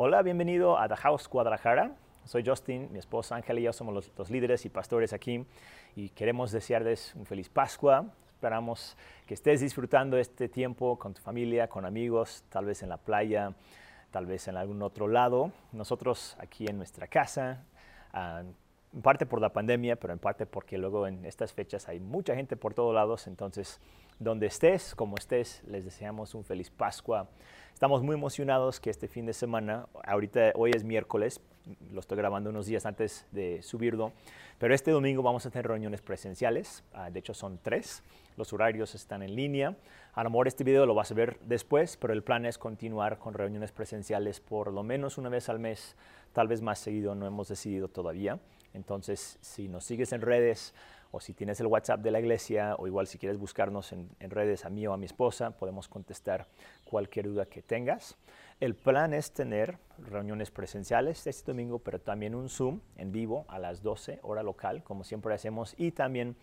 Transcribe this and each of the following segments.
Hola, bienvenido a The House Guadalajara. Soy Justin, mi esposa Ángela y yo somos los, los, líderes y pastores aquí y queremos desearles un feliz Pascua. Esperamos que estés disfrutando este tiempo con tu familia, con amigos, tal vez en la playa, tal vez en algún otro lado. Nosotros aquí en nuestra casa, uh, en parte por la pandemia, pero en parte porque luego en estas fechas hay mucha gente por todos lados. Entonces, donde estés, como estés, les deseamos un feliz Pascua. Estamos muy emocionados que este fin de semana, ahorita hoy es miércoles, lo estoy grabando unos días antes de subirlo, pero este domingo vamos a tener reuniones presenciales, uh, de hecho son tres, los horarios están en línea. A lo mejor este video lo vas a ver después, pero el plan es continuar con reuniones presenciales por lo menos una vez al mes, tal vez más seguido, no hemos decidido todavía. Entonces, si nos sigues en redes o si tienes el WhatsApp de la iglesia o igual si quieres buscarnos en, redes a mí o a mi esposa, podemos contestar cualquier duda que tengas. El plan es tener reuniones presenciales este domingo, pero también un Zoom en vivo a las 12 hora local, como siempre hacemos, y también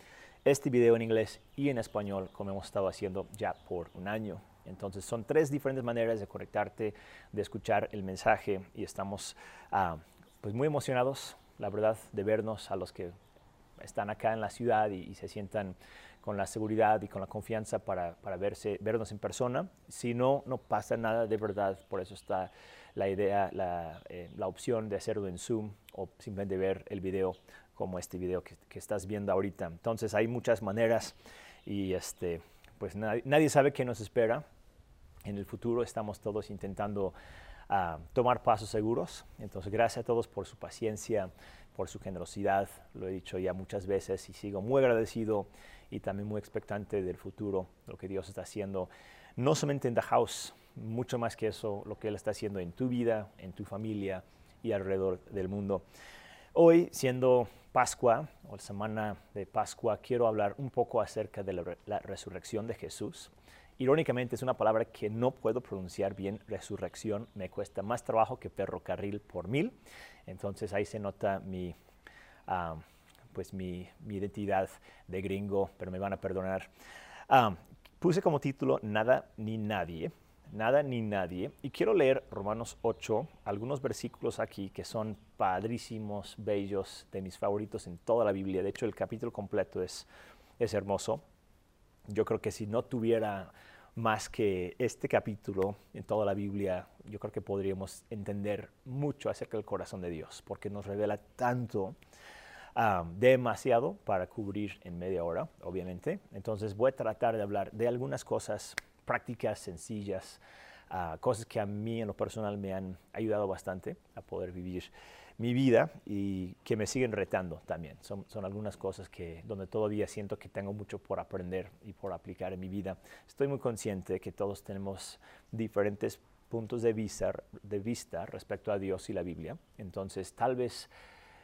este video en inglés y en español, como hemos estado haciendo ya por un año. Entonces son tres diferentes maneras de conectarte, de escuchar el mensaje y estamos uh, pues muy emocionados, la verdad, de vernos a los que están acá en la ciudad y, y, se sientan con la seguridad y con la confianza para, para verse, vernos en persona. Si no, no pasa nada de verdad, por eso está la idea, la, eh, la opción de hacerlo en Zoom o simplemente ver el video como este video que, que estás viendo ahorita. Entonces hay muchas maneras y este, pues nadie, nadie sabe qué nos espera. En el futuro estamos todos intentando uh, tomar pasos seguros. Entonces gracias a todos por su paciencia, por su generosidad, lo he dicho ya muchas veces y sigo muy agradecido y también muy expectante del futuro, lo que Dios está haciendo, no solamente en The House, mucho más que eso, lo que Él está haciendo en tu vida, en tu familia y alrededor del mundo. Hoy, siendo Pascua o la semana de Pascua, quiero hablar un poco acerca de la, la resurrección de Jesús. Irónicamente es una palabra que no puedo pronunciar bien, resurrección, me cuesta más trabajo que ferrocarril por mil. Entonces ahí se nota mi, uh, pues mi, mi, identidad de gringo, pero me van a perdonar. Um, puse como título Nada ni Nadie, Nada ni Nadie, y quiero leer Romanos 8, algunos versículos aquí que son padrísimos, bellos, de mis favoritos en toda la Biblia. De hecho, el capítulo completo es, es hermoso. Yo creo que si no tuviera más que este capítulo en toda la Biblia, yo creo que podríamos entender mucho acerca del corazón de Dios, porque nos revela tanto, demasiado para cubrir en media hora, obviamente. Entonces voy a tratar de hablar de algunas cosas prácticas, sencillas, uh, cosas que a mí en lo personal me han ayudado bastante a poder vivir mi vida y que me siguen retando también. Son, algunas cosas que donde todavía siento que tengo mucho por aprender y por aplicar en mi vida. Estoy muy consciente de que todos tenemos diferentes puntos de vista, de vista respecto a Dios y la Biblia. Entonces, tal vez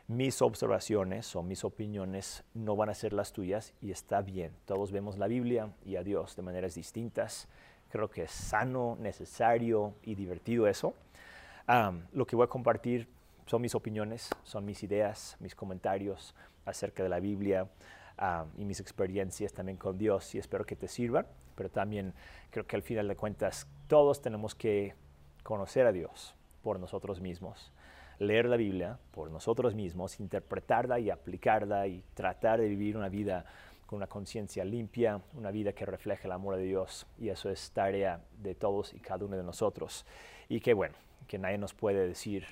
mis observaciones o mis opiniones no van a ser las tuyas y está bien. Todos vemos la Biblia y a Dios de maneras distintas. Creo que es sano, necesario y divertido eso. Um, lo que voy a compartir son mis opiniones, son mis ideas, mis comentarios acerca de la Biblia uh, y mis experiencias también con Dios y espero que te sirvan, pero también creo que al final de cuentas todos tenemos que conocer a Dios por nosotros mismos, leer la Biblia por nosotros mismos, interpretarla y aplicarla y tratar de vivir una vida una conciencia limpia, una vida que refleje el amor de Dios y eso es tarea de todos y cada uno de nosotros. Y que bueno, que nadie nos puede decir,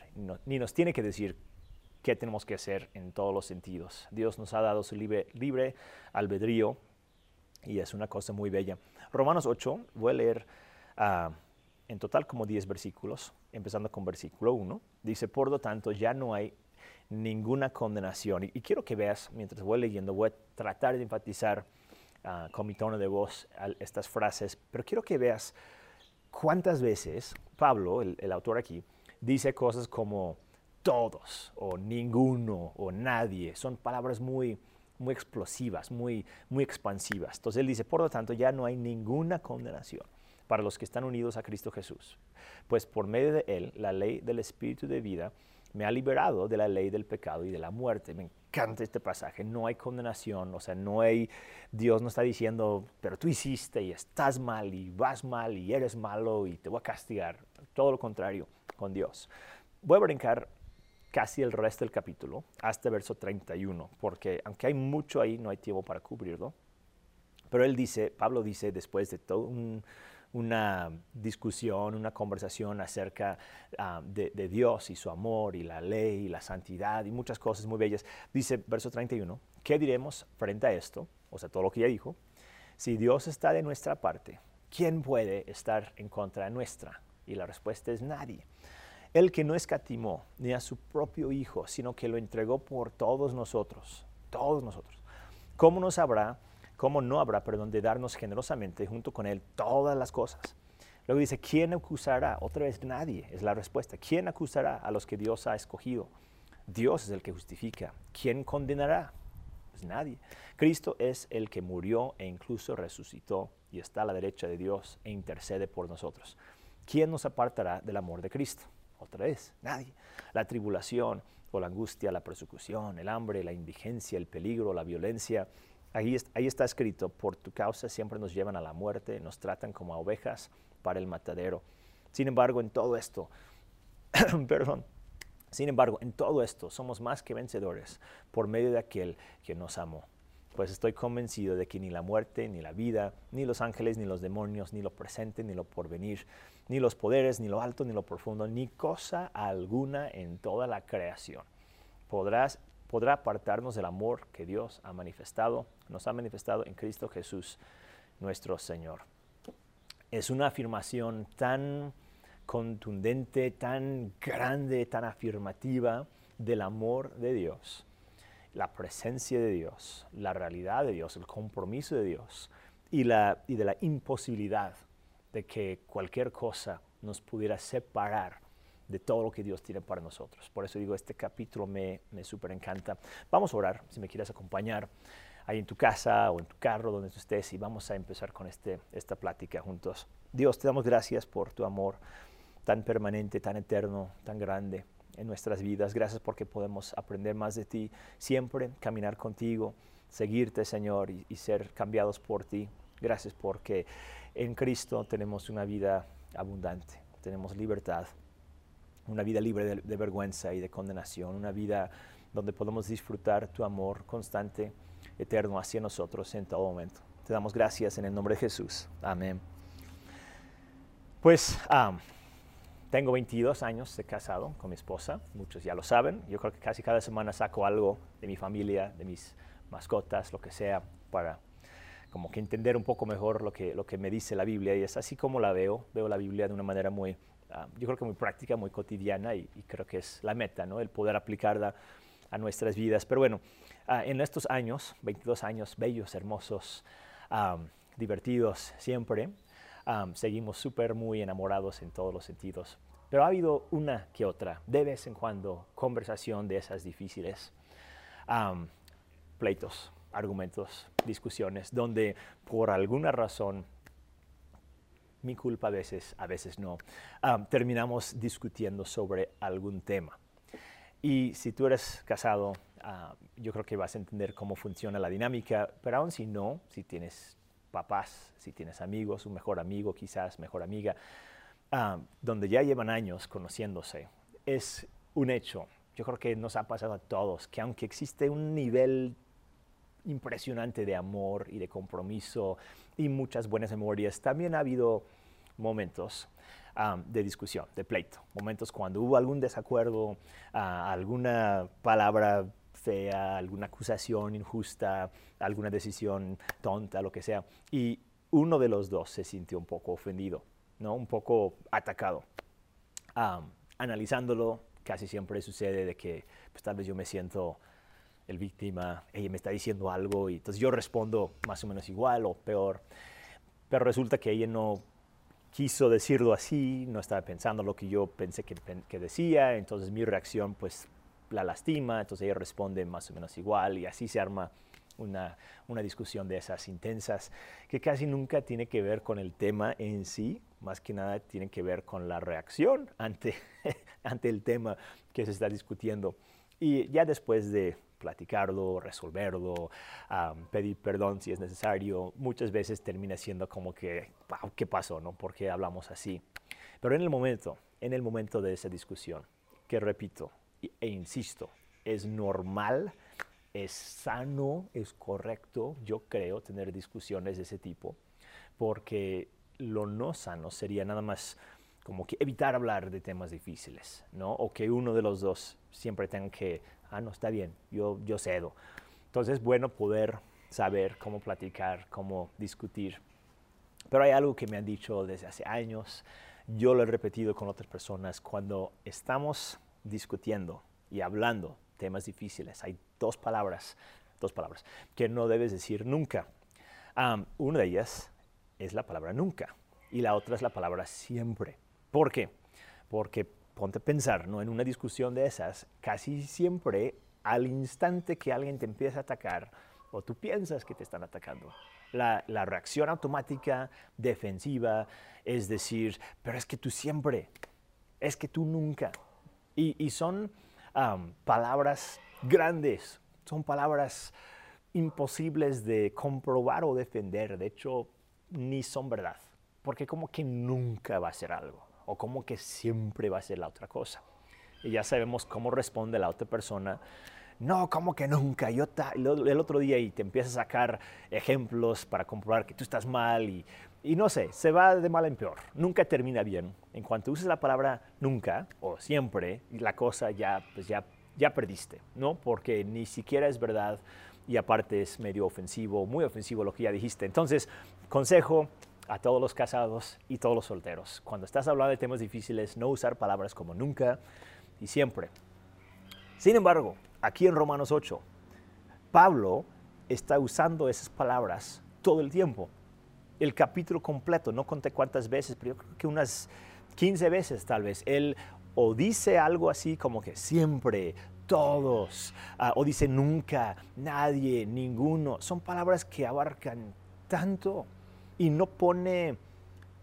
ni nos tiene que decir qué tenemos que hacer en todos los sentidos. Dios nos ha dado su libre, albedrío y es una cosa muy bella. Romanos 8, voy a leer uh, en total como 10 versículos, empezando con versículo 1. Dice, por lo tanto, ya no hay ninguna condenación. Y, quiero que veas, mientras voy leyendo, voy a tratar de enfatizar uh, con mi tono de voz estas frases, pero quiero que veas cuántas veces Pablo, el, el, autor aquí, dice cosas como todos o ninguno o nadie. Son palabras muy, muy explosivas, muy, muy expansivas. Entonces él dice, por lo tanto, ya no hay ninguna condenación para los que están unidos a Cristo Jesús. Pues por medio de él, la ley del Espíritu de vida me ha liberado de la ley del pecado y de la muerte. Me encanta este pasaje. No hay condenación, o sea, no hay, Dios no está diciendo, pero tú hiciste y estás mal y vas mal y eres malo y te voy a castigar. todo lo contrario con Dios. Voy a brincar casi el resto del capítulo hasta verso 31, porque aunque hay mucho ahí, no hay tiempo para cubrirlo. Pero él dice, Pablo dice, después de todo una discusión, una conversación acerca ah, de, de, Dios y su amor y la ley y la santidad y muchas cosas muy bellas, dice verso 31, ¿qué diremos frente a esto? O sea, todo lo que ya dijo. Si Dios está de nuestra parte, ¿quién puede estar en contra nuestra? Y la respuesta es nadie. El que no escatimó ni a su propio Hijo, sino que lo entregó por todos nosotros, todos nosotros. ¿Cómo nos habrá, cómo no habrá, perdón, de darnos generosamente junto con Él todas las cosas? Luego dice, ¿quién acusará? Otra vez nadie es la respuesta. ¿Quién acusará a los que Dios ha escogido? Dios es el que justifica. ¿Quién condenará? Pues nadie. Cristo es el que murió e incluso resucitó y está a la derecha de Dios e intercede por nosotros. ¿Quién nos apartará del amor de Cristo? Otra vez, nadie. La tribulación o la angustia, la persecución, el hambre, la indigencia, el peligro, la violencia. Ahí, está escrito, por tu causa siempre nos llevan a la muerte, nos tratan como a ovejas para el matadero. Sin embargo, en todo esto, perdón, sin embargo, en todo esto somos más que vencedores por medio de aquel que nos amó pues estoy convencido de que ni la muerte, ni la vida, ni los ángeles, ni los demonios, ni lo presente, ni lo porvenir, ni los poderes, ni lo alto, ni lo profundo, ni cosa alguna en toda la creación podrás, podrá apartarnos del amor que Dios ha manifestado, nos ha manifestado en Cristo Jesús, nuestro Señor. Es una afirmación tan contundente, tan grande, tan afirmativa del amor de Dios la presencia de Dios, la realidad de Dios, el compromiso de Dios y, y de la imposibilidad de que cualquier cosa nos pudiera separar de todo lo que Dios tiene para nosotros. Por eso digo, este capítulo me, me súper encanta. Vamos a orar, si me quieres acompañar ahí en tu casa o en tu carro, donde estés, y vamos a empezar con este, esta plática juntos. Dios, te damos gracias por tu amor tan permanente, tan eterno, tan grande en nuestras vidas. Gracias porque podemos aprender más de ti, siempre caminar contigo, seguirte, Señor, y, ser cambiados por ti. Gracias porque en Cristo tenemos una vida abundante, tenemos libertad, una vida libre de, vergüenza y de condenación, una vida donde podemos disfrutar tu amor constante, eterno hacia nosotros en todo momento. Te damos gracias en el nombre de Jesús. Amén. Pues, tengo 22 años de casado con mi esposa, muchos ya lo saben. Yo creo que casi cada semana saco algo de mi familia, de mis mascotas, lo que sea, para como que entender un poco mejor lo que, lo que me dice la Biblia. Y es así como la veo. Veo la Biblia de una manera muy, ah, yo creo que muy práctica, muy cotidiana y, creo que es la meta, ¿no? El poder aplicarla a nuestras vidas. Pero bueno, ah, en estos años, 22 años bellos, hermosos, divertidos siempre, seguimos súper muy enamorados en todos los sentidos. Pero ha habido una que otra, de vez en cuando, conversación de esas difíciles, pleitos, argumentos, discusiones, donde por alguna razón, mi culpa a veces, a veces no, terminamos discutiendo sobre algún tema. Y si tú eres casado, yo creo que vas a entender cómo funciona la dinámica, pero aún si no, si tienes papás, si tienes amigos, un mejor amigo quizás, mejor amiga, ah, donde ya llevan años conociéndose, es un hecho. Yo creo que nos ha pasado a todos que aunque existe un nivel impresionante de amor y de compromiso y muchas buenas memorias, también ha habido momentos de discusión, de pleito, momentos cuando hubo algún desacuerdo, ah, alguna palabra fea, alguna acusación injusta, alguna decisión tonta, lo que sea. Y uno de los dos se sintió un poco ofendido, ¿no? un poco atacado. analizándolo, casi siempre sucede de que pues, tal vez yo me siento el víctima, ella me está diciendo algo y entonces yo respondo más o menos igual o peor, pero resulta que ella no quiso decirlo así, no estaba pensando lo que yo pensé que, que decía, entonces mi reacción pues la lastima, entonces ella responde más o menos igual y así se arma una, una, discusión de esas intensas que casi nunca tiene que ver con el tema en sí, más que nada tiene que ver con la reacción ante, ante el tema que se está discutiendo. Y ya después de platicarlo, resolverlo, pedir perdón si es necesario, muchas veces termina siendo como que, wow, ¿qué pasó? ¿no? ¿Por qué hablamos así? Pero en el momento, en el momento de esa discusión, que repito e insisto, es normal, es sano, es correcto, yo creo, tener discusiones de ese tipo, porque lo no sano sería nada más como que evitar hablar de temas difíciles, ¿no? O que uno de los dos siempre tenga que, ah, no, está bien, yo, yo cedo. Entonces es bueno poder saber cómo platicar, cómo discutir. Pero hay algo que me han dicho desde hace años, yo lo he repetido con otras personas, cuando estamos discutiendo y hablando temas difíciles, hay dos palabras, dos palabras que no debes decir nunca. una de ellas es la palabra nunca y la otra es la palabra siempre. ¿Por qué? Porque ponte a pensar, ¿no? En una discusión de esas, casi siempre al instante que alguien te empieza a atacar o tú piensas que te están atacando, la, reacción automática defensiva es decir, pero es que tú siempre, es que tú nunca. Y, son palabras grandes, son palabras imposibles de comprobar o defender. De hecho, ni son verdad, porque como que nunca va a ser algo, o como que siempre va a ser la otra cosa. Y ya sabemos cómo responde la otra persona. No, como que nunca. Yo el otro día y te empieza a sacar ejemplos para comprobar que tú estás mal y, no sé, se va de mal en peor. Nunca termina bien. En cuanto uses la palabra nunca o siempre, la cosa ya, pues ya, ya perdiste, ¿no? Porque ni siquiera es verdad y aparte es medio ofensivo, muy ofensivo lo que ya dijiste. Entonces, consejo a todos los casados y todos los solteros. Cuando estás hablando de temas difíciles, no usar palabras como nunca y siempre. Sin embargo, aquí en Romanos 8, Pablo está usando esas palabras todo el tiempo. El capítulo completo, no conté cuántas veces, pero yo creo que unas 15 veces tal vez, él o dice algo así como que siempre, todos, ah, o dice nunca, nadie, ninguno. Son palabras que abarcan tanto y no pone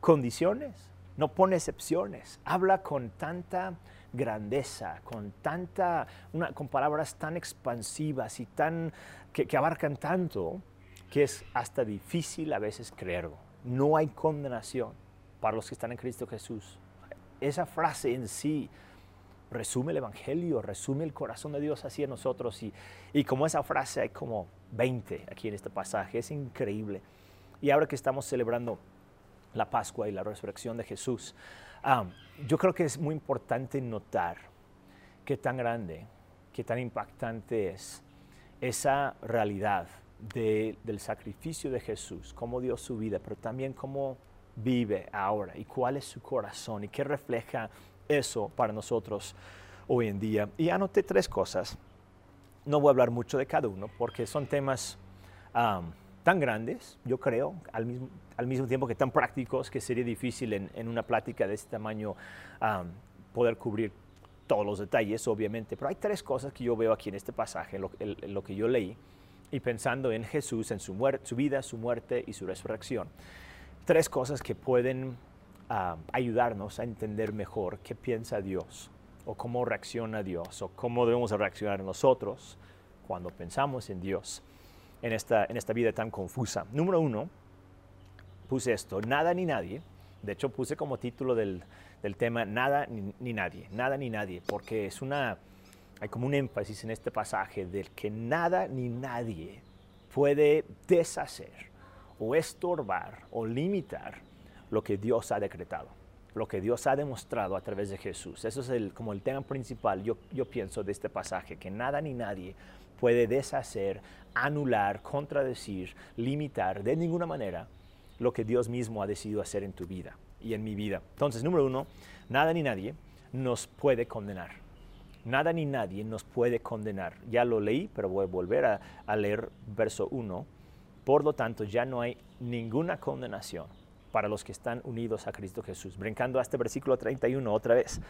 condiciones, no pone excepciones. Habla con tanta grandeza, con tanta, con palabras tan expansivas y tan, que, que abarcan tanto que es hasta difícil a veces creerlo. No hay condenación para los que están en Cristo Jesús. Esa frase en sí resume el Evangelio, resume el corazón de Dios hacia nosotros. Y, y como esa frase hay como 20 aquí en este pasaje, es increíble. Y ahora que estamos celebrando la Pascua y la resurrección de Jesús, yo creo que es muy importante notar qué tan grande, qué tan impactante es esa realidad del sacrificio de Jesús, cómo dio su vida, pero también cómo vive ahora y cuál es su corazón y qué refleja eso para nosotros hoy en día. Y anoté tres cosas. No voy a hablar mucho de cada uno porque son temas tan grandes, yo creo, al mismo, al mismo tiempo que tan prácticos, que sería difícil en, una plática de este tamaño poder cubrir todos los detalles, obviamente. Pero hay tres cosas que yo veo aquí en este pasaje, en lo, que yo leí, y pensando en Jesús, en su, su vida, su muerte y su resurrección. Tres cosas que pueden ayudarnos a entender mejor qué piensa Dios o cómo reacciona Dios o cómo debemos reaccionar nosotros cuando pensamos en Dios en esta, en esta vida tan confusa. Número uno, puse esto, nada ni nadie. De hecho, puse como título del, del tema nada ni, nadie, nada ni nadie, porque es una, hay como un énfasis en este pasaje del que nada ni nadie puede deshacer o estorbar o limitar lo que Dios ha decretado, lo que Dios ha demostrado a través de Jesús. Eso es el, como el tema principal, yo, yo pienso, de este pasaje, que nada ni nadie puede deshacer, anular, contradecir, limitar de ninguna manera lo que Dios mismo ha decidido hacer en tu vida y en mi vida. Entonces, número uno, nada ni nadie nos puede condenar. Nada ni nadie nos puede condenar. Ya lo leí, pero voy a volver a, leer verso 1. Por lo tanto, ya no hay ninguna condenación para los que están unidos a Cristo Jesús. Brincando a este versículo 31 otra vez.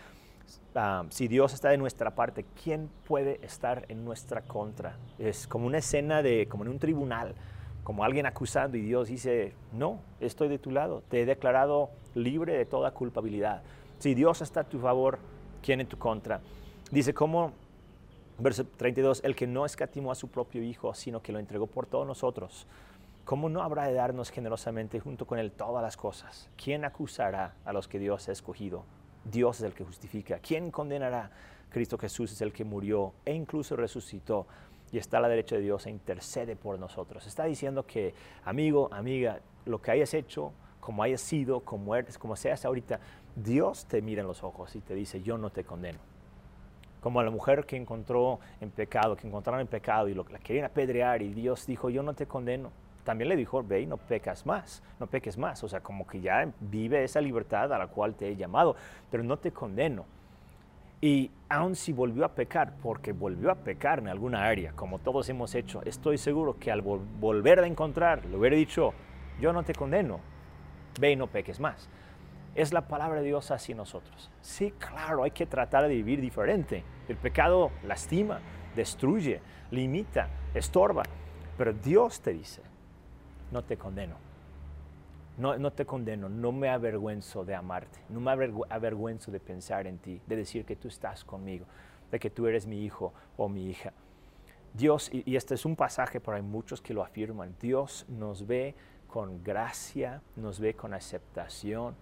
Ah, si Dios está de nuestra parte, ¿quién puede estar en nuestra contra? Es como una escena de, como en un tribunal, como alguien acusando y Dios dice, no, estoy de tu lado, te he declarado libre de toda culpabilidad. Si Dios está a tu favor, ¿quién en tu contra? Dice como, verso 32, el que no escatimó a su propio Hijo, sino que lo entregó por todos nosotros ¿cómo no habrá de darnos generosamente junto con Él todas las cosas? ¿Quién acusará a los que Dios ha escogido? Dios es el que justifica. ¿Quién condenará? Cristo Jesús es el que murió e incluso resucitó y está a la derecha de Dios e intercede por nosotros. Está diciendo que, amigo, amiga, lo que hayas hecho, como hayas sido, como eres, como seas ahorita, Dios te mira en los ojos y te dice, yo no te condeno. Como a la mujer que encontró en pecado, que encontraron en pecado y lo, la querían apedrear y Dios dijo, yo no te condeno. También le dijo, ve y no pecas más, no peques más. O sea, como que ya vive esa libertad a la cual te he llamado, pero no te condeno. Y aun si volvió a pecar, porque volvió a pecar en alguna área, como todos hemos hecho, estoy seguro que al volver a encontrar, le hubiera dicho, yo no te condeno, ve y no peques más. Es la palabra de Dios hacia nosotros. Sí, claro, hay que tratar de vivir diferente. El pecado lastima, destruye, limita, estorba, pero Dios te dice, no te condeno no, te condeno, no me avergüenzo de amarte, no me avergüenzo de pensar en ti, de decir que tú estás conmigo, de que tú eres mi hijo o mi hija. Dios, y, este es un pasaje, pero hay muchos que lo afirman, Dios nos ve con gracia, nos ve con aceptación.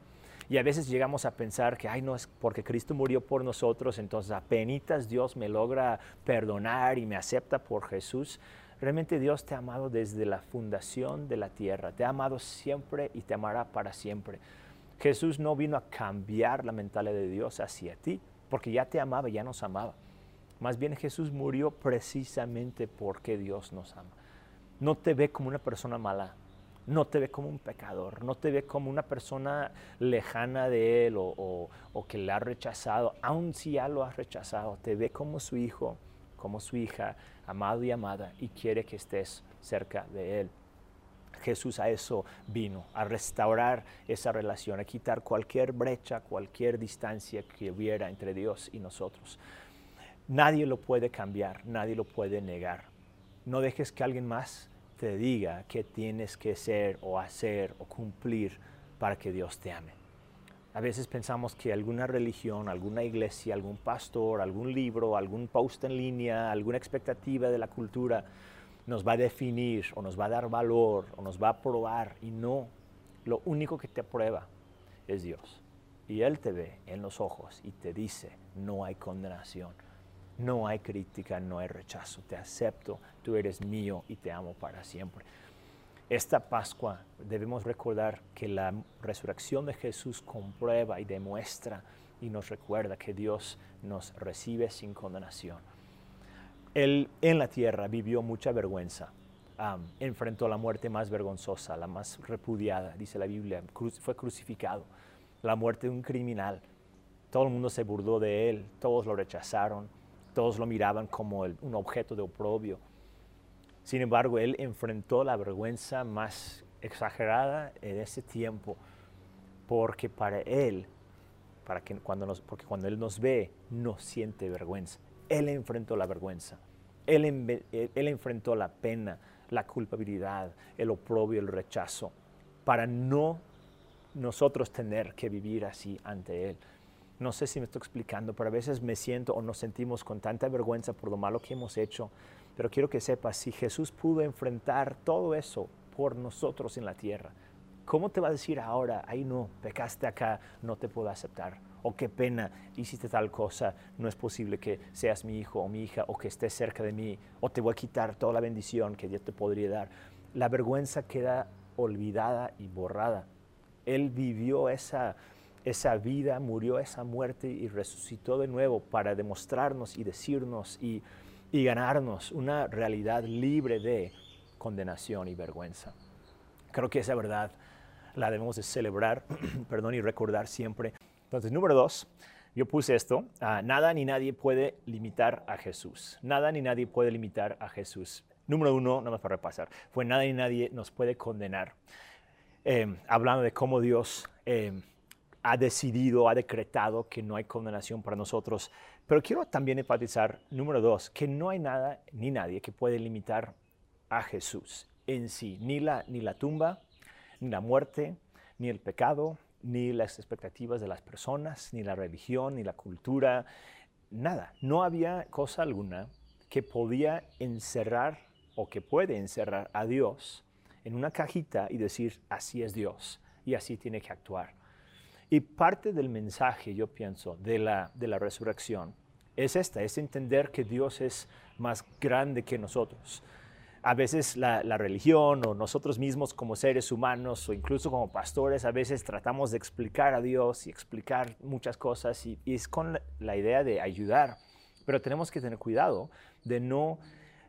Y a veces llegamos a pensar que, ay, no es porque Cristo murió por nosotros, entonces apenas Dios me logra perdonar y me acepta por Jesús. Realmente Dios te ha amado desde la fundación de la tierra, te ha amado siempre y te amará para siempre. Jesús no vino a cambiar la mentalidad de Dios hacia ti, porque ya te amaba, ya nos amaba. Más bien Jesús murió precisamente porque Dios nos ama. No te ve como una persona mala, no te ve como un pecador, no te ve como una persona lejana de Él o, o que le ha rechazado, aun si ya lo has rechazado, te ve como su hijo, como su hija, amado y amada, y quiere que estés cerca de Él. Jesús a eso vino, a restaurar esa relación, a quitar cualquier brecha, cualquier distancia que hubiera entre Dios y nosotros. Nadie lo puede cambiar, nadie lo puede negar. No dejes que alguien más te diga qué tienes que ser o hacer o cumplir para que Dios te ame. A veces pensamos que alguna religión, alguna iglesia, algún pastor, algún libro, algún post en línea, alguna expectativa de la cultura nos va a definir o nos va a dar valor o nos va a probar y no. Lo único que te aprueba es Dios. Y Él te ve en los ojos y te dice, no hay condenación, no hay crítica, no hay rechazo, te acepto, tú eres mío y te amo para siempre. Esta Pascua debemos recordar que la resurrección de Jesús comprueba y demuestra y nos recuerda que Dios nos recibe sin condenación. Él en la tierra vivió mucha vergüenza, enfrentó la muerte más vergonzosa, la más repudiada, dice la Biblia, fue crucificado, la muerte de un criminal. Todo el mundo se burló de él, todos lo rechazaron, todos lo miraban como un objeto de oprobio sin embargo, él enfrentó la vergüenza más exagerada en ese tiempo, porque para él, para que cuando nos, porque cuando él nos ve, no siente vergüenza. Él enfrentó la vergüenza, él, él enfrentó la pena, la culpabilidad, el oprobio, el rechazo, para no nosotros tener que vivir así ante Él. No sé si me estoy explicando, pero a veces me siento o nos sentimos con tanta vergüenza por lo malo que hemos hecho pero quiero que sepas, si Jesús pudo enfrentar todo eso por nosotros en la tierra, ¿cómo te va a decir ahora, ay no, pecaste acá, no te puedo aceptar? O qué pena, hiciste tal cosa, no es posible que seas mi hijo o mi hija o que estés cerca de mí, o te voy a quitar toda la bendición que Dios te podría dar. La vergüenza queda olvidada y borrada. Él vivió esa, esa vida, murió esa muerte y resucitó de nuevo para demostrarnos y decirnos y y ganarnos una realidad libre de condenación y vergüenza. Creo que esa verdad la debemos de celebrar, perdón, y recordar siempre. Entonces, número dos, yo puse esto, ah, nada ni nadie puede limitar a Jesús. Nada ni nadie puede limitar a Jesús. Número uno, nada más para repasar, fue nada ni nadie nos puede condenar. Em, hablando de cómo Dios em, ha decidido, ha decretado que no hay condenación para nosotros pero quiero también enfatizar, número dos, que no hay nada ni nadie que puede limitar a Jesús en sí, ni la, ni la tumba, ni la muerte, ni el pecado, ni las expectativas de las personas, ni la religión, ni la cultura, nada. No había cosa alguna que podía encerrar o que puede encerrar a Dios en una cajita y decir, así es Dios y así tiene que actuar. Y parte del mensaje, yo pienso, de la, de la resurrección es esta, es entender que Dios es más grande que nosotros. A veces la, religión o nosotros mismos como seres humanos o incluso como pastores, a veces tratamos de explicar a Dios y explicar muchas cosas y, es con la, idea de ayudar. Pero tenemos que tener cuidado de no,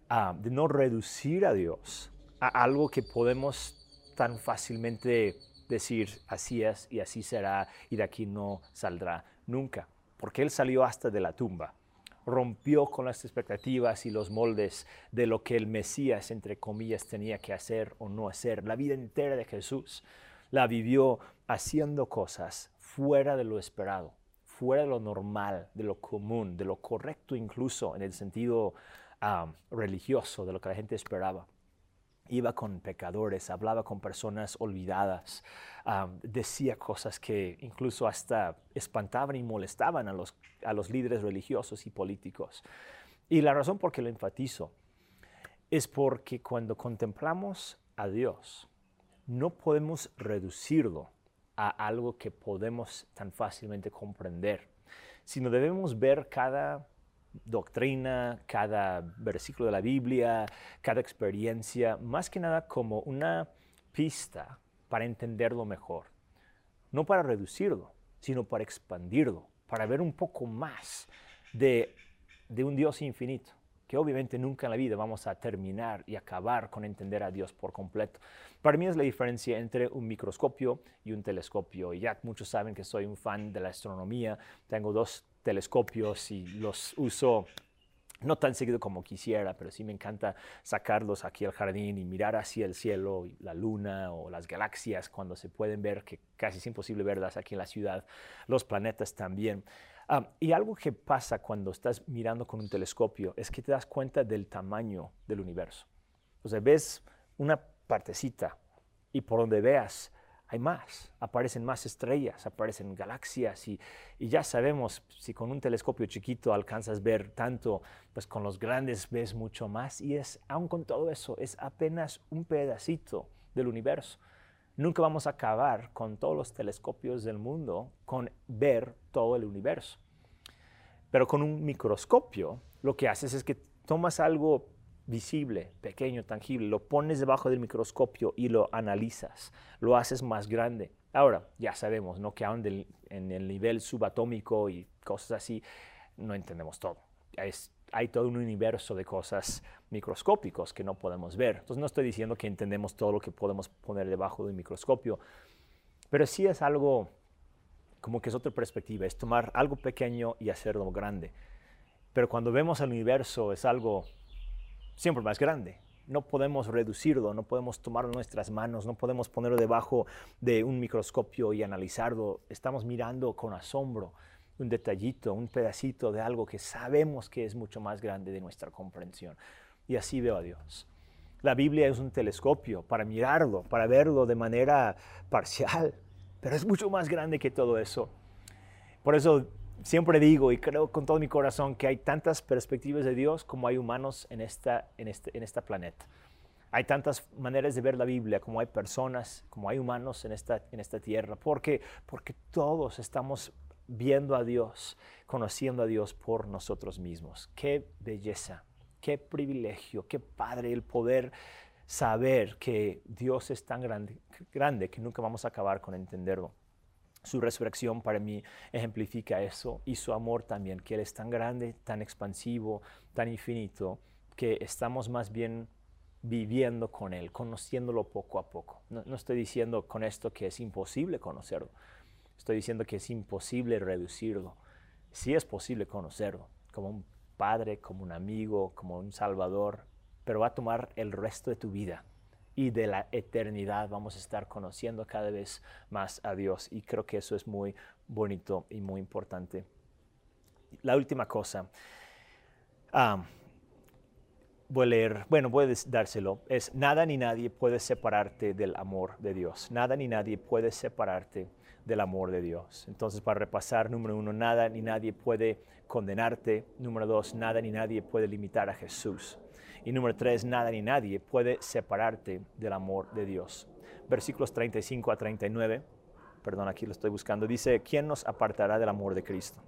ah, de no reducir a Dios a algo que podemos tan fácilmente decir así es y así será y de aquí no saldrá nunca porque Él salió hasta de la tumba, rompió con las expectativas y los moldes de lo que el Mesías, entre comillas, tenía que hacer o no hacer. La vida entera de Jesús la vivió haciendo cosas fuera de lo esperado, fuera de lo normal, de lo común, de lo correcto incluso en el sentido ah, religioso, de lo que la gente esperaba iba con pecadores, hablaba con personas olvidadas, decía cosas que incluso hasta espantaban y molestaban a los, a los líderes religiosos y políticos. Y la razón por que lo enfatizo es porque cuando contemplamos a Dios, no podemos reducirlo a algo que podemos tan fácilmente comprender, sino debemos ver cada doctrina, cada versículo de la Biblia, cada experiencia, más que nada como una pista para entenderlo mejor. No para reducirlo, sino para expandirlo, para ver un poco más de, de un Dios infinito, que obviamente nunca en la vida vamos a terminar y acabar con entender a Dios por completo. Para mí es la diferencia entre un microscopio y un telescopio. Y ya muchos saben que soy un fan de la astronomía. Tengo dos telescopios y los uso no tan seguido como quisiera, pero sí me encanta sacarlos aquí al jardín y mirar hacia el cielo, la luna o las galaxias cuando se pueden ver, que casi es imposible verlas aquí en la ciudad, los planetas también. Ah, y algo que pasa cuando estás mirando con un telescopio es que te das cuenta del tamaño del universo. O sea, ves una partecita y por donde veas hay más, aparecen más estrellas, aparecen galaxias y, ya sabemos, si con un telescopio chiquito alcanzas ver tanto, pues con los grandes ves mucho más y es, aun con todo eso, es apenas un pedacito del universo. Nunca vamos a acabar con todos los telescopios del mundo con ver todo el universo. Pero con un microscopio lo que haces es que tomas algo visible, pequeño, tangible, lo pones debajo del microscopio y lo analizas, lo haces más grande. Ahora, ya sabemos, ¿no? Que aún en el nivel subatómico y cosas así, no entendemos todo. hay todo un universo de cosas microscópicos que no podemos ver. Entonces no estoy diciendo que entendemos todo lo que podemos poner debajo del microscopio, pero sí es algo como que es otra perspectiva, es tomar algo pequeño y hacerlo grande. Pero cuando vemos el universo es algo siempre más grande. No podemos reducirlo, no podemos tomarlo en nuestras manos, no podemos ponerlo debajo de un microscopio y analizarlo. Estamos mirando con asombro un detallito, un pedacito de algo que sabemos que es mucho más grande de nuestra comprensión. Y así veo a Dios. La Biblia es un telescopio para mirarlo, para verlo de manera parcial, pero es mucho más grande que todo eso. Por eso siempre digo y creo con todo mi corazón que hay tantas perspectivas de Dios como hay humanos en esta, en este, en esta planeta. Hay tantas maneras de ver la Biblia como hay personas, como hay humanos en esta, en esta tierra. Porque Porque todos estamos viendo a Dios, conociendo a Dios por nosotros mismos. Qué belleza, qué privilegio, qué padre el poder saber que Dios es tan grande, grande que nunca vamos a acabar con entenderlo. Su resurrección para mí ejemplifica eso y su amor también, que Él es tan grande, tan expansivo, tan infinito, que estamos más bien viviendo con Él, conociéndolo poco a poco. No, estoy diciendo con esto que es imposible conocerlo, estoy diciendo que es imposible reducirlo. Sí es posible conocerlo, como un padre, como un amigo, como un salvador, pero va a tomar el resto de tu vida y de la eternidad vamos a estar conociendo cada vez más a Dios. Y creo que eso es muy bonito y muy importante. La última cosa, voy a leer, bueno, puedes dárselo, es nada ni nadie puede separarte del amor de Dios. Nada ni nadie puede separarte del amor de Dios. Entonces, para repasar, número uno, nada ni nadie puede condenarte. Número dos, nada ni nadie puede limitar a Jesús. Y número tres, nada ni nadie puede separarte del amor de Dios. Versículos 35 a 39, perdón, aquí lo estoy buscando, dice, ¿quién nos apartará del amor de Cristo?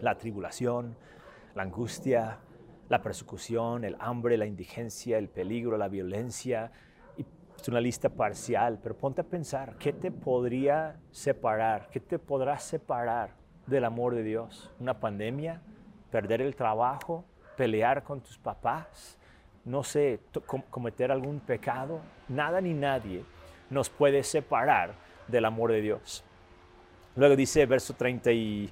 La tribulación, la angustia, la persecución, el hambre, la indigencia, el peligro, la violencia. Es una lista parcial, pero ponte a pensar, ¿qué te podría separar? ¿Qué te podrá separar del amor de Dios? ¿Una pandemia? ¿Perder el trabajo? ¿Pelear con tus papás? No sé, cometer algún pecado. Nada ni nadie nos puede separar del amor de Dios. Luego dice verso 30 y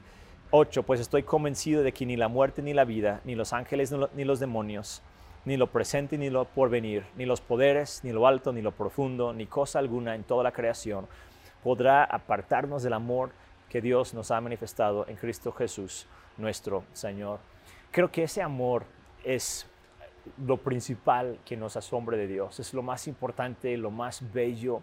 8, pues estoy convencido de que ni la muerte ni la vida, ni los ángeles ni los demonios, ni lo presente ni lo porvenir, ni los poderes, ni lo alto, ni lo profundo, ni cosa alguna en toda la creación podrá apartarnos del amor que Dios nos ha manifestado en Cristo Jesús, nuestro Señor. Creo que ese amor es lo principal que nos asombra de Dios, es lo más importante, lo más bello.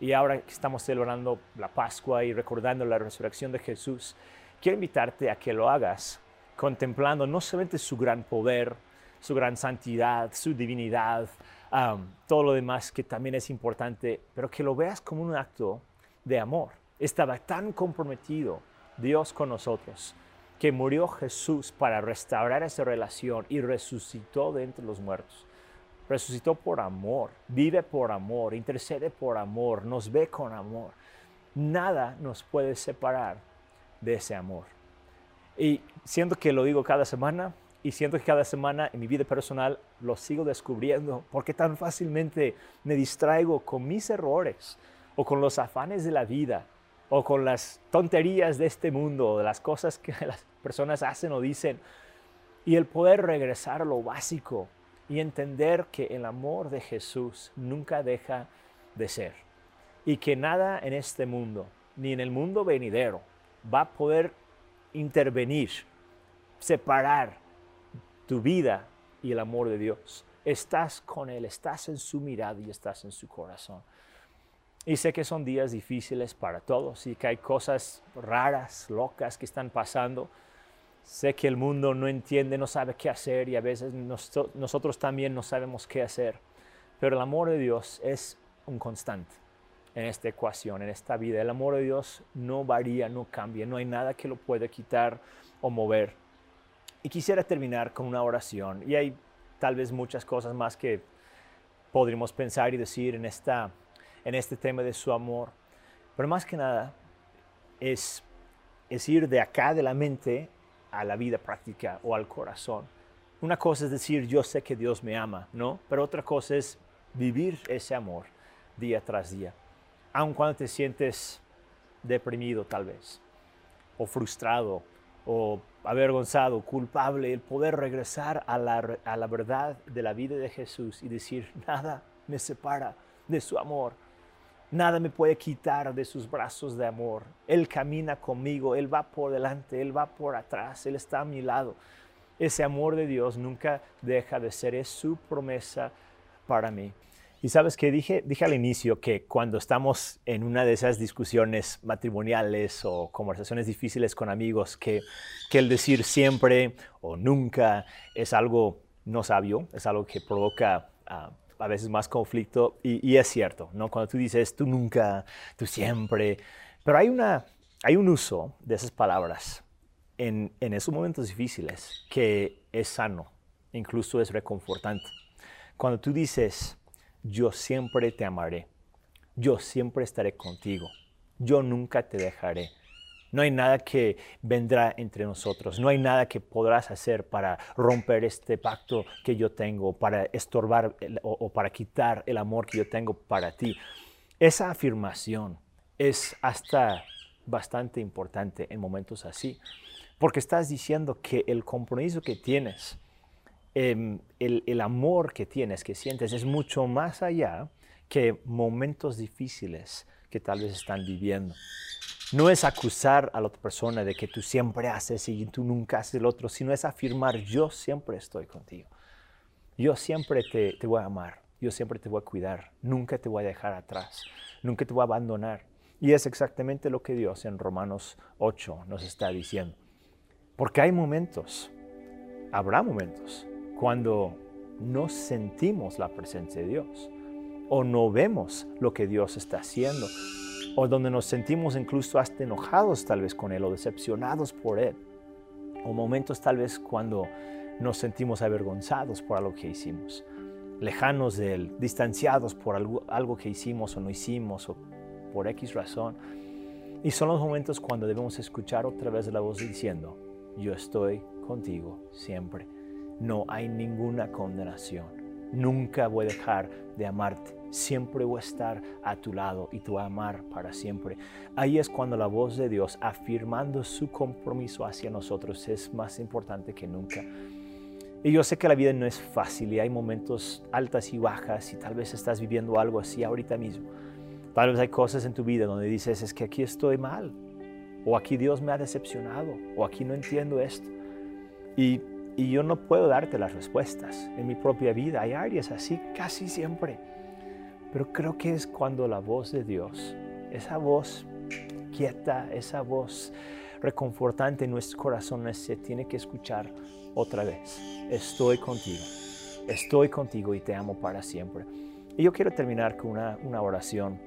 Y ahora que estamos celebrando la Pascua y recordando la resurrección de Jesús, quiero invitarte a que lo hagas contemplando no solamente su gran poder, su gran santidad, su divinidad, todo lo demás que también es importante, pero que lo veas como un acto de amor. Estaba tan comprometido Dios con nosotros que murió Jesús para restaurar esa relación y resucitó de entre los muertos. Resucitó por amor, vive por amor, intercede por amor, nos ve con amor. Nada nos puede separar de ese amor. Y siento que lo digo cada semana y siento que cada semana en mi vida personal lo sigo descubriendo porque tan fácilmente me distraigo con mis errores o con los afanes de la vida o con las tonterías de este mundo, de las cosas que las personas hacen o dicen. Y el poder regresar a lo básico y entender que el amor de Jesús nunca deja de ser. Y que nada en este mundo, ni en el mundo venidero, va a poder intervenir, separar tu vida y el amor de Dios. Estás con Él, estás en su mirada y estás en su corazón. Y sé que son días difíciles para todos y que hay cosas raras, locas que están pasando. Sé que el mundo no entiende, no sabe qué hacer y a veces nosotros también no sabemos qué hacer. Pero el amor de Dios es un constante en esta ecuación, en esta vida. El amor de Dios no varía, no cambia, no hay nada que lo pueda quitar o mover. Y quisiera terminar con una oración. Y hay tal vez muchas cosas más que podríamos pensar y decir en, esta, en este tema de su amor. Pero más que nada es, es ir de acá de la mente a la vida práctica o al corazón. Una cosa es decir, yo sé que Dios me ama, ¿no? Pero otra cosa es vivir ese amor día tras día aun cuando te sientes deprimido tal vez, o frustrado, o avergonzado, culpable, el poder regresar a la, a la verdad de la vida de Jesús y decir, nada me separa de su amor. Nada me puede quitar de sus brazos de amor. Él camina conmigo, Él va por delante, Él va por atrás, Él está a mi lado. Ese amor de Dios nunca deja de ser, su promesa para mí. Y sabes que dije, dije al inicio que cuando estamos en una de esas discusiones matrimoniales o conversaciones difíciles con amigos, que, que el decir siempre o nunca es algo no sabio, es algo que provoca ah, a veces más conflicto y, es cierto, ¿no? Cuando tú dices tú nunca, tú siempre, pero hay, una, hay un uso de esas palabras en, en esos momentos difíciles que es sano, incluso es reconfortante. Cuando tú dices, yo siempre te amaré, yo siempre estaré contigo, yo nunca te dejaré. No hay nada que vendrá entre nosotros, no hay nada que podrás hacer para romper este pacto que yo tengo, para estorbar o, para quitar el amor que yo tengo para ti. Esa afirmación es hasta bastante importante en momentos así, porque estás diciendo que el compromiso que tienes Em, el, amor que tienes, que sientes, es mucho más allá que momentos difíciles que tal vez están viviendo. No es acusar a la otra persona de que tú siempre haces y tú nunca haces el otro, sino es afirmar, yo siempre estoy contigo. Yo siempre te, voy a amar, yo siempre te voy a cuidar, nunca te voy a dejar atrás, nunca te voy a abandonar. Y es exactamente lo que Dios en Romanos 8 nos está diciendo. Porque hay momentos, habrá momentos, cuando no sentimos la presencia de Dios o no vemos lo que Dios está haciendo o donde nos sentimos incluso hasta enojados tal vez con Él o decepcionados por Él o momentos tal vez cuando nos sentimos avergonzados por algo que hicimos, lejanos de Él, distanciados por algo, algo que hicimos o no hicimos o por X razón. Y son los momentos cuando debemos escuchar otra vez la voz diciendo, yo estoy contigo siempre. No hay ninguna condenación. Nunca voy a dejar de amarte. Siempre voy a estar a tu lado y te voy a amar para siempre. Ahí es cuando la voz de Dios afirmando su compromiso hacia nosotros es más importante que nunca. Y yo sé que la vida no es fácil y hay momentos altas y bajas y tal vez estás viviendo algo así ahorita mismo. Tal vez hay cosas en tu vida donde dices, es que aquí estoy mal, o aquí Dios me ha decepcionado, o aquí no entiendo esto. Y, y yo no puedo darte las respuestas. En mi propia vida hay áreas así casi siempre. Pero creo que es cuando la voz de Dios, esa voz quieta, esa voz reconfortante en nuestros corazones se tiene que escuchar otra vez. Estoy contigo, estoy contigo y te amo para siempre. Y yo quiero terminar con una, una oración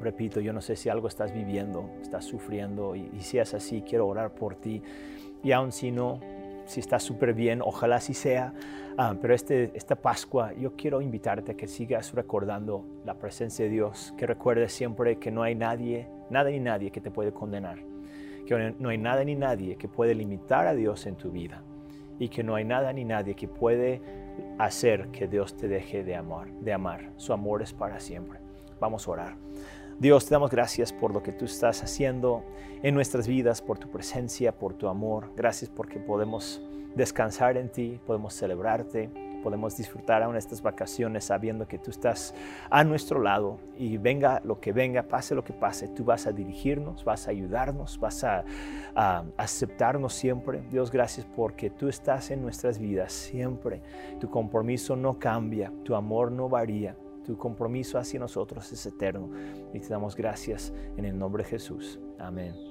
Repito, yo no sé si algo estás viviendo, estás sufriendo y, si es así, quiero orar por ti. Y aun si no, si estás súper bien, ojalá así sea. Ah, pero este, esta Pascua yo quiero invitarte a que sigas recordando la presencia de Dios, que recuerdes siempre que no hay nadie, nada ni nadie que te puede condenar, que no hay nada ni nadie que puede limitar a Dios en tu vida y que no hay nada ni nadie que puede hacer que Dios te deje de amar, de amar. Su amor es para siempre. Vamos a orar. Dios, te damos gracias por lo que tú estás haciendo en nuestras vidas, por tu presencia, por tu amor. Gracias porque podemos descansar en ti, podemos celebrarte, podemos disfrutar aún estas vacaciones sabiendo que tú estás a nuestro lado y venga lo que venga, pase lo que pase, tú vas a dirigirnos, vas a ayudarnos, vas a, aceptarnos siempre. Dios, gracias porque tú estás en nuestras vidas siempre. Tu compromiso no cambia, tu amor no varía. Tu compromiso hacia nosotros es eterno y te damos gracias en el nombre de Jesús. Amén.